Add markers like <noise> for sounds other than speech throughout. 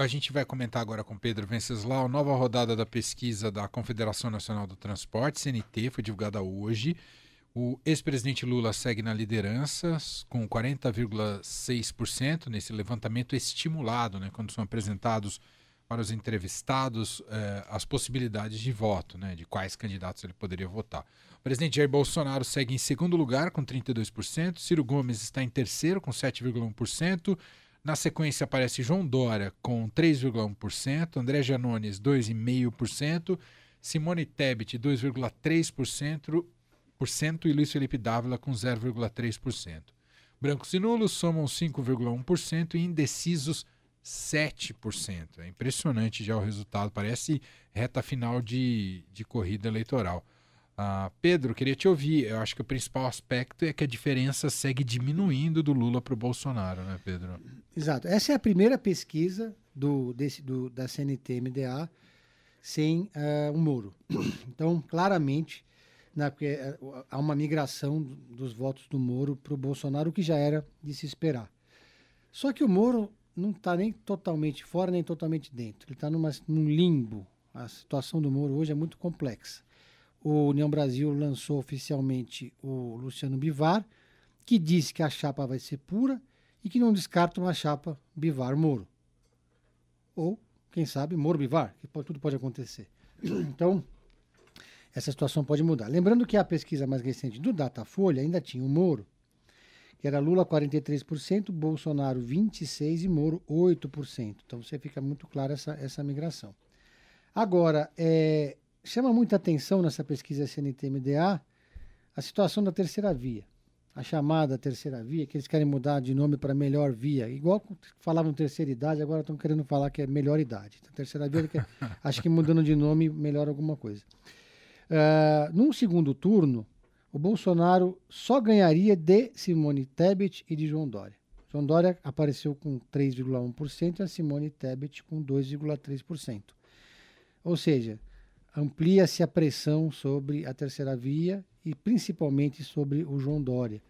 a gente vai comentar agora com Pedro Venceslau, nova rodada da pesquisa da Confederação Nacional do Transporte, CNT, foi divulgada hoje. O ex-presidente Lula segue na liderança com 40,6% nesse levantamento estimulado, né, quando são apresentados para os entrevistados eh, as possibilidades de voto, né, de quais candidatos ele poderia votar. O presidente Jair Bolsonaro segue em segundo lugar com 32%, Ciro Gomes está em terceiro com 7,1%, na sequência aparece João Dória com 3,1%, André Janones 2,5%, Simone Tebet 2,3% e Luiz Felipe Dávila com 0,3%. Brancos e nulos somam 5,1% e indecisos 7%. É impressionante já o resultado, parece reta final de, de corrida eleitoral. Uh, Pedro, queria te ouvir. Eu acho que o principal aspecto é que a diferença segue diminuindo do Lula para o Bolsonaro, né, Pedro? Exato. Essa é a primeira pesquisa do, desse, do, da CNT-MDA sem uh, um Moro. <coughs> Então, claramente, na, uh, há uma migração dos votos do Moro para o Bolsonaro, o que já era de se esperar. Só que o Moro não está nem totalmente fora, nem totalmente dentro. Ele está num limbo. A situação do Moro hoje é muito complexa o União Brasil lançou oficialmente o Luciano Bivar, que disse que a chapa vai ser pura e que não descarta uma chapa Bivar-Moro. Ou, quem sabe, Moro-Bivar, que pode, tudo pode acontecer. <clears throat> Então, essa situação pode mudar. Lembrando que a pesquisa mais recente do Datafolha ainda tinha o Moro, que era Lula 43%, Bolsonaro 26% e Moro 8%. Então, você fica muito claro essa, essa migração. Agora, é, chama muita atenção nessa pesquisa CNT-MDA a situação da terceira via. A chamada terceira via, que eles querem mudar de nome para melhor via. Igual falavam terceira idade, agora estão querendo falar que é melhor idade. Então, terceira via, quer, <laughs> acho que mudando de nome melhora alguma coisa. Uh, num segundo turno, o Bolsonaro só ganharia de Simone Tebet e de João Dória. João Dória apareceu com 3,1% e a Simone Tebet com 2,3%. Ou seja, amplia-se a pressão sobre a terceira via e principalmente sobre o João Dória,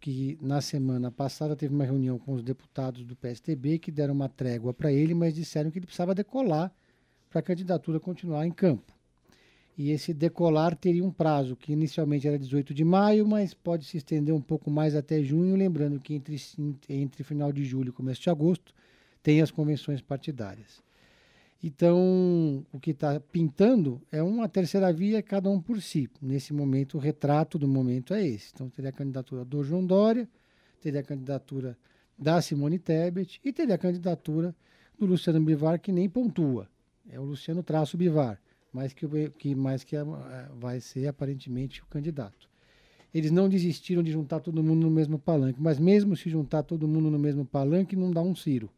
que na semana passada teve uma reunião com os deputados do PSTB que deram uma trégua para ele, mas disseram que ele precisava decolar para a candidatura continuar em campo. E esse decolar teria um prazo que inicialmente era 18 de maio, mas pode se estender um pouco mais até junho, lembrando que entre, entre final de julho e começo de agosto tem as convenções partidárias. Então, o que está pintando é uma terceira via, cada um por si. Nesse momento, o retrato do momento é esse. Então, teria a candidatura do João Dória, teria a candidatura da Simone Tebet e teria a candidatura do Luciano Bivar, que nem pontua. É o Luciano Traço Bivar, mas que, que, mais que vai ser aparentemente o candidato. Eles não desistiram de juntar todo mundo no mesmo palanque, mas mesmo se juntar todo mundo no mesmo palanque, não dá um Ciro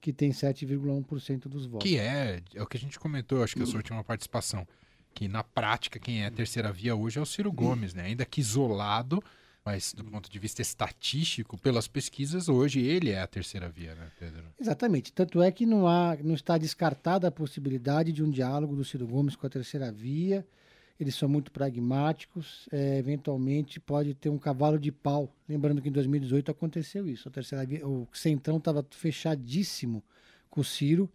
que tem 7,1% dos votos. Que é, é o que a gente comentou, acho que a sua última participação, que na prática quem é a terceira via hoje é o Ciro Gomes, né? Ainda que isolado, mas do ponto de vista estatístico, pelas pesquisas, hoje ele é a terceira via, né, Pedro? Exatamente. Tanto é que não, há, não está descartada a possibilidade de um diálogo do Ciro Gomes com a terceira via eles são muito pragmáticos, é, eventualmente pode ter um cavalo de pau. Lembrando que em 2018 aconteceu isso. Via, o Centrão estava fechadíssimo com o Ciro,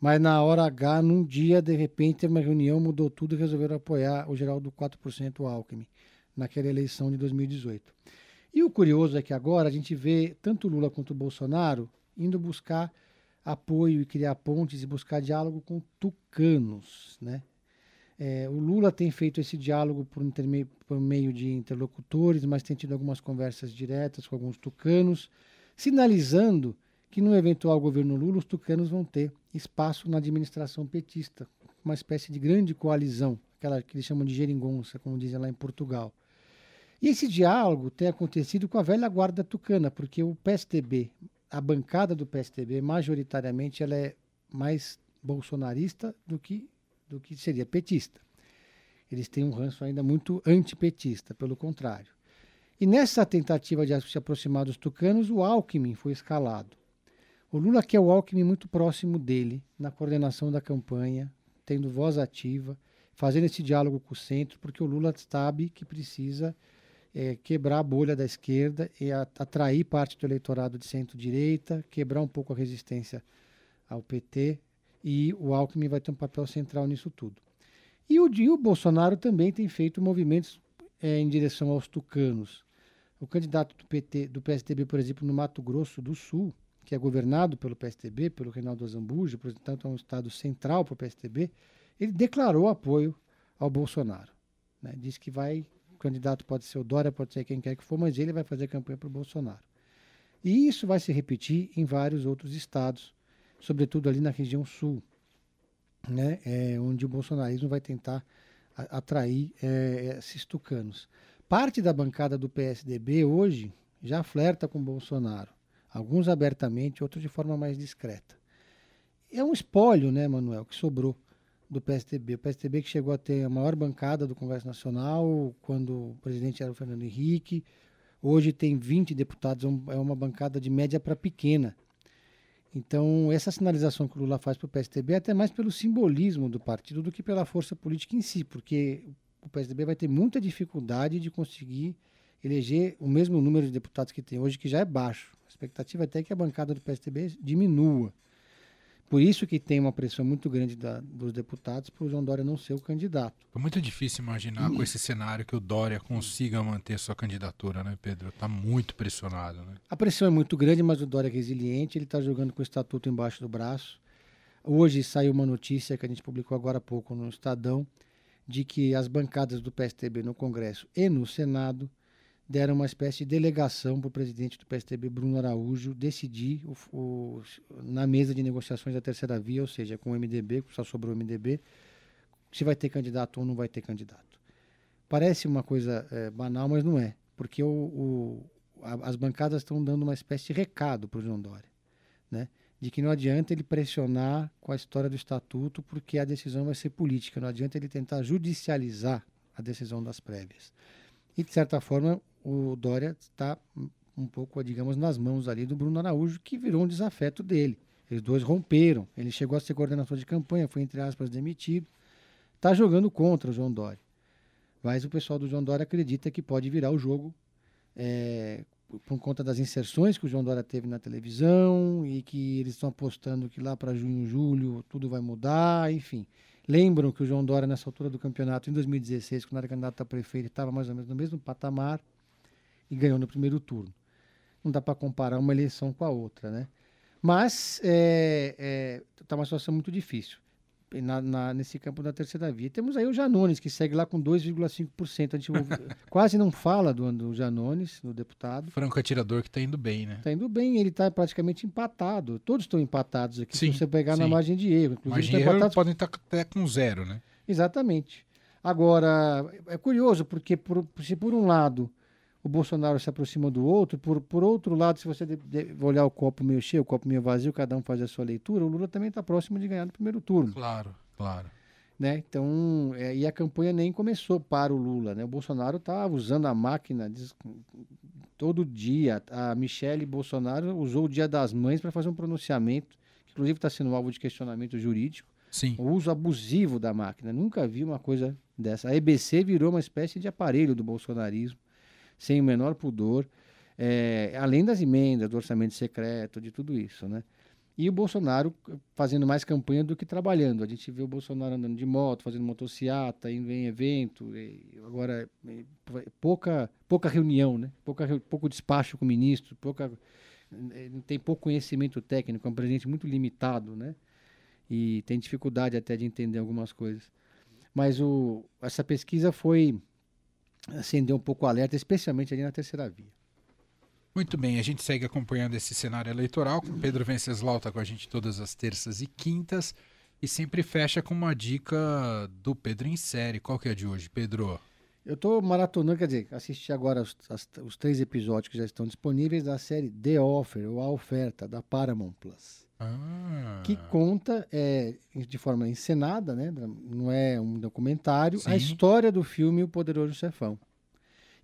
mas na hora H, num dia, de repente, uma reunião, mudou tudo e resolveram apoiar o Geraldo 4% o Alckmin, naquela eleição de 2018. E o curioso é que agora a gente vê tanto Lula quanto o Bolsonaro indo buscar apoio e criar pontes e buscar diálogo com tucanos, né? É, o Lula tem feito esse diálogo por, por, meio de interlocutores, mas tem tido algumas conversas diretas com alguns tucanos, sinalizando que no eventual governo Lula os tucanos vão ter espaço na administração petista, uma espécie de grande coalizão, aquela que eles chamam de geringonça, como dizem lá em Portugal. E esse diálogo tem acontecido com a velha guarda tucana, porque o PSTB, a bancada do PSTB, majoritariamente ela é mais bolsonarista do que do que seria petista. Eles têm um ranço ainda muito antipetista, pelo contrário. E nessa tentativa de se aproximar dos tucanos, o Alckmin foi escalado. O Lula quer o Alckmin muito próximo dele, na coordenação da campanha, tendo voz ativa, fazendo esse diálogo com o centro, porque o Lula sabe que precisa é, quebrar a bolha da esquerda e atrair parte do eleitorado de centro-direita, quebrar um pouco a resistência ao PT e o Alckmin vai ter um papel central nisso tudo. E o, e o Bolsonaro também tem feito movimentos é, em direção aos tucanos. O candidato do PT, do PSDB, por exemplo, no Mato Grosso do Sul, que é governado pelo PSDB, pelo Reinaldo Azambuja, portanto é um estado central para o PSDB, ele declarou apoio ao Bolsonaro. Né? Diz que vai, o candidato pode ser o Dória, pode ser quem quer que for, mas ele vai fazer campanha para o Bolsonaro. E isso vai se repetir em vários outros estados, sobretudo ali na região sul, né? É, onde o bolsonarismo vai tentar atrair é, esses tucanos. Parte da bancada do PSDB hoje já flerta com Bolsonaro. Alguns abertamente, outros de forma mais discreta. É um espólio, né, Manuel, que sobrou do PSDB. O PSDB que chegou a ter a maior bancada do Congresso Nacional quando o presidente era o Fernando Henrique. Hoje tem 20 deputados, é, é uma bancada de média para pequena. Então, essa sinalização que o Lula faz para o PSDB é até mais pelo simbolismo do partido do que pela força política em si, porque o PSDB vai ter muita dificuldade de conseguir eleger o mesmo número de deputados que tem hoje, que já é baixo. A expectativa é até que a bancada do PSDB diminua. Por isso que tem uma pressão muito grande da, dos deputados para o João Dória não ser o candidato. É muito difícil imaginar com esse cenário que o Dória consiga manter sua candidatura, né, Pedro? Está muito pressionado, né? A pressão é muito grande, mas o Dória é resiliente, ele está jogando com o estatuto embaixo do braço. Hoje saiu uma notícia que a gente publicou agora há pouco no Estadão, de que as bancadas do PSTB no Congresso e no Senado deram uma espécie de delegação para o presidente do PSTB, Bruno Araújo, decidir o, o, na mesa de negociações da terceira via, ou seja, com o MDB, só sobrou o MDB, se vai ter candidato ou não vai ter candidato. Parece uma coisa é, banal, mas não é, porque o, o a, as bancadas estão dando uma espécie de recado para o João Dória, né? de que não adianta ele pressionar com a história do estatuto, porque a decisão vai ser política, não adianta ele tentar judicializar a decisão das prévias. E, de certa forma, o Dória está um pouco, digamos, nas mãos ali do Bruno Araújo, que virou um desafeto dele. Eles dois romperam. Ele chegou a ser coordenador de campanha, foi, entre aspas, demitido. Está jogando contra o João Dória. Mas o pessoal do João Dória acredita que pode virar o jogo é, por conta das inserções que o João Dória teve na televisão e que eles estão apostando que lá para junho, julho, tudo vai mudar, enfim. Lembram que o João Dória, nessa altura do campeonato, em 2016, quando era candidato a prefeito, estava mais ou menos no mesmo patamar e ganhou no primeiro turno. Não dá para comparar uma eleição com a outra, né? Mas está é, é, tá uma situação muito difícil na, na, nesse campo da terceira via. Temos aí o Janones, que segue lá com 2,5%. A gente <laughs> quase não fala do, do Janones, do deputado. Franco atirador que está indo bem, né? Está indo bem, ele está praticamente empatado. Todos estão empatados aqui, sim, se você pegar sim. na margem de erro. Inclusive, margem de erro empatados... podem estar tá até com zero, né? Exatamente. Agora, é curioso, porque por, se por um lado o Bolsonaro se aproxima do outro. Por, por outro lado, se você de, de, olhar o copo meio cheio, o copo meio vazio, cada um faz a sua leitura, o Lula também está próximo de ganhar no primeiro turno. Claro, claro. Né? Então, é, e a campanha nem começou para o Lula. Né? O Bolsonaro está usando a máquina diz, todo dia. A Michele Bolsonaro usou o Dia das Mães para fazer um pronunciamento, que inclusive está sendo alvo de questionamento jurídico. Sim. O uso abusivo da máquina. Nunca vi uma coisa dessa. A EBC virou uma espécie de aparelho do bolsonarismo sem o menor pudor, é, além das emendas, do orçamento secreto, de tudo isso, né? E o Bolsonaro fazendo mais campanha do que trabalhando. A gente vê o Bolsonaro andando de moto, fazendo motociata, indo em evento, agora pouca, pouca reunião, né? Pouca, pouco despacho com o ministro, pouca, tem pouco conhecimento técnico, é um presidente muito limitado, né? E tem dificuldade até de entender algumas coisas. Mas o, essa pesquisa foi acender um pouco o alerta, especialmente ali na terceira via. Muito bem, a gente segue acompanhando esse cenário eleitoral. Com Pedro Venceslau está com a gente todas as terças e quintas. E sempre fecha com uma dica do Pedro em série. Qual que é a de hoje, Pedro? Eu estou maratonando, quer dizer, assisti agora os, as, os três episódios que já estão disponíveis da série The Offer, ou A Oferta, da Paramount Plus. Ah. Que conta é, de forma encenada, né? não é um documentário, Sim. a história do filme O Poderoso Chefão.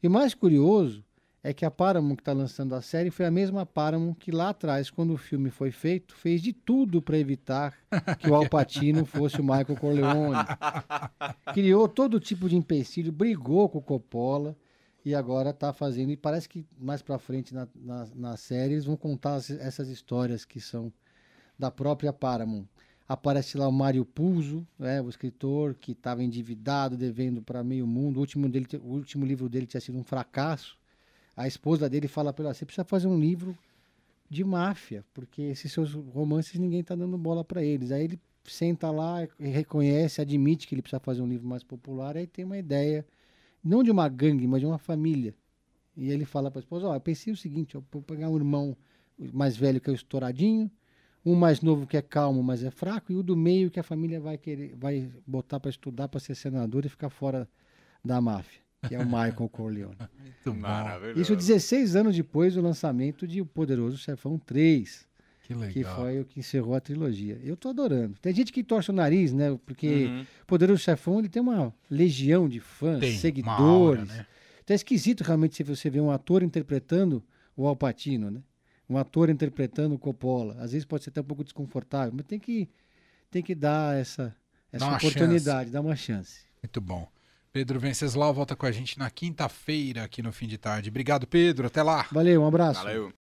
E o mais curioso é que a Paramount que está lançando a série foi a mesma Paramount que lá atrás, quando o filme foi feito, fez de tudo para evitar que o Alpatino fosse o Michael Corleone. <laughs> Criou todo tipo de empecilho, brigou com o Coppola e agora está fazendo. E parece que mais para frente na, na, na série eles vão contar essas histórias que são da própria Paramount. Aparece lá o Mário Puzo, né, o escritor que estava endividado, devendo para meio mundo. O último, dele, o último livro dele tinha sido um fracasso. A esposa dele fala para ele: você precisa fazer um livro de máfia, porque esses seus romances ninguém está dando bola para eles. Aí ele senta lá, reconhece, admite que ele precisa fazer um livro mais popular, aí tem uma ideia, não de uma gangue, mas de uma família. E ele fala para a esposa: oh, eu pensei o seguinte, eu vou pegar um irmão mais velho que é o estouradinho, um mais novo que é calmo, mas é fraco, e o do meio que a família vai querer, vai botar para estudar para ser senador e ficar fora da máfia, que é o Michael <laughs> Corleone. Muito maravilhoso. Isso 16 anos depois do lançamento de O Poderoso Chefão 3. Que legal. Que foi o que encerrou a trilogia. Eu tô adorando. Tem gente que torce o nariz, né? Porque uhum. Poderoso Chefão ele tem uma legião de fãs, tem, seguidores. Aura, né? Então é esquisito realmente se você vê um ator interpretando o Alpatino, né? Um ator interpretando o Coppola. Às vezes pode ser até um pouco desconfortável, mas tem que, tem que dar essa, essa dá oportunidade, chance. dar uma chance. Muito bom. Pedro Venceslau volta com a gente na quinta-feira aqui no fim de tarde. Obrigado, Pedro. Até lá. Valeu, um abraço. Valeu.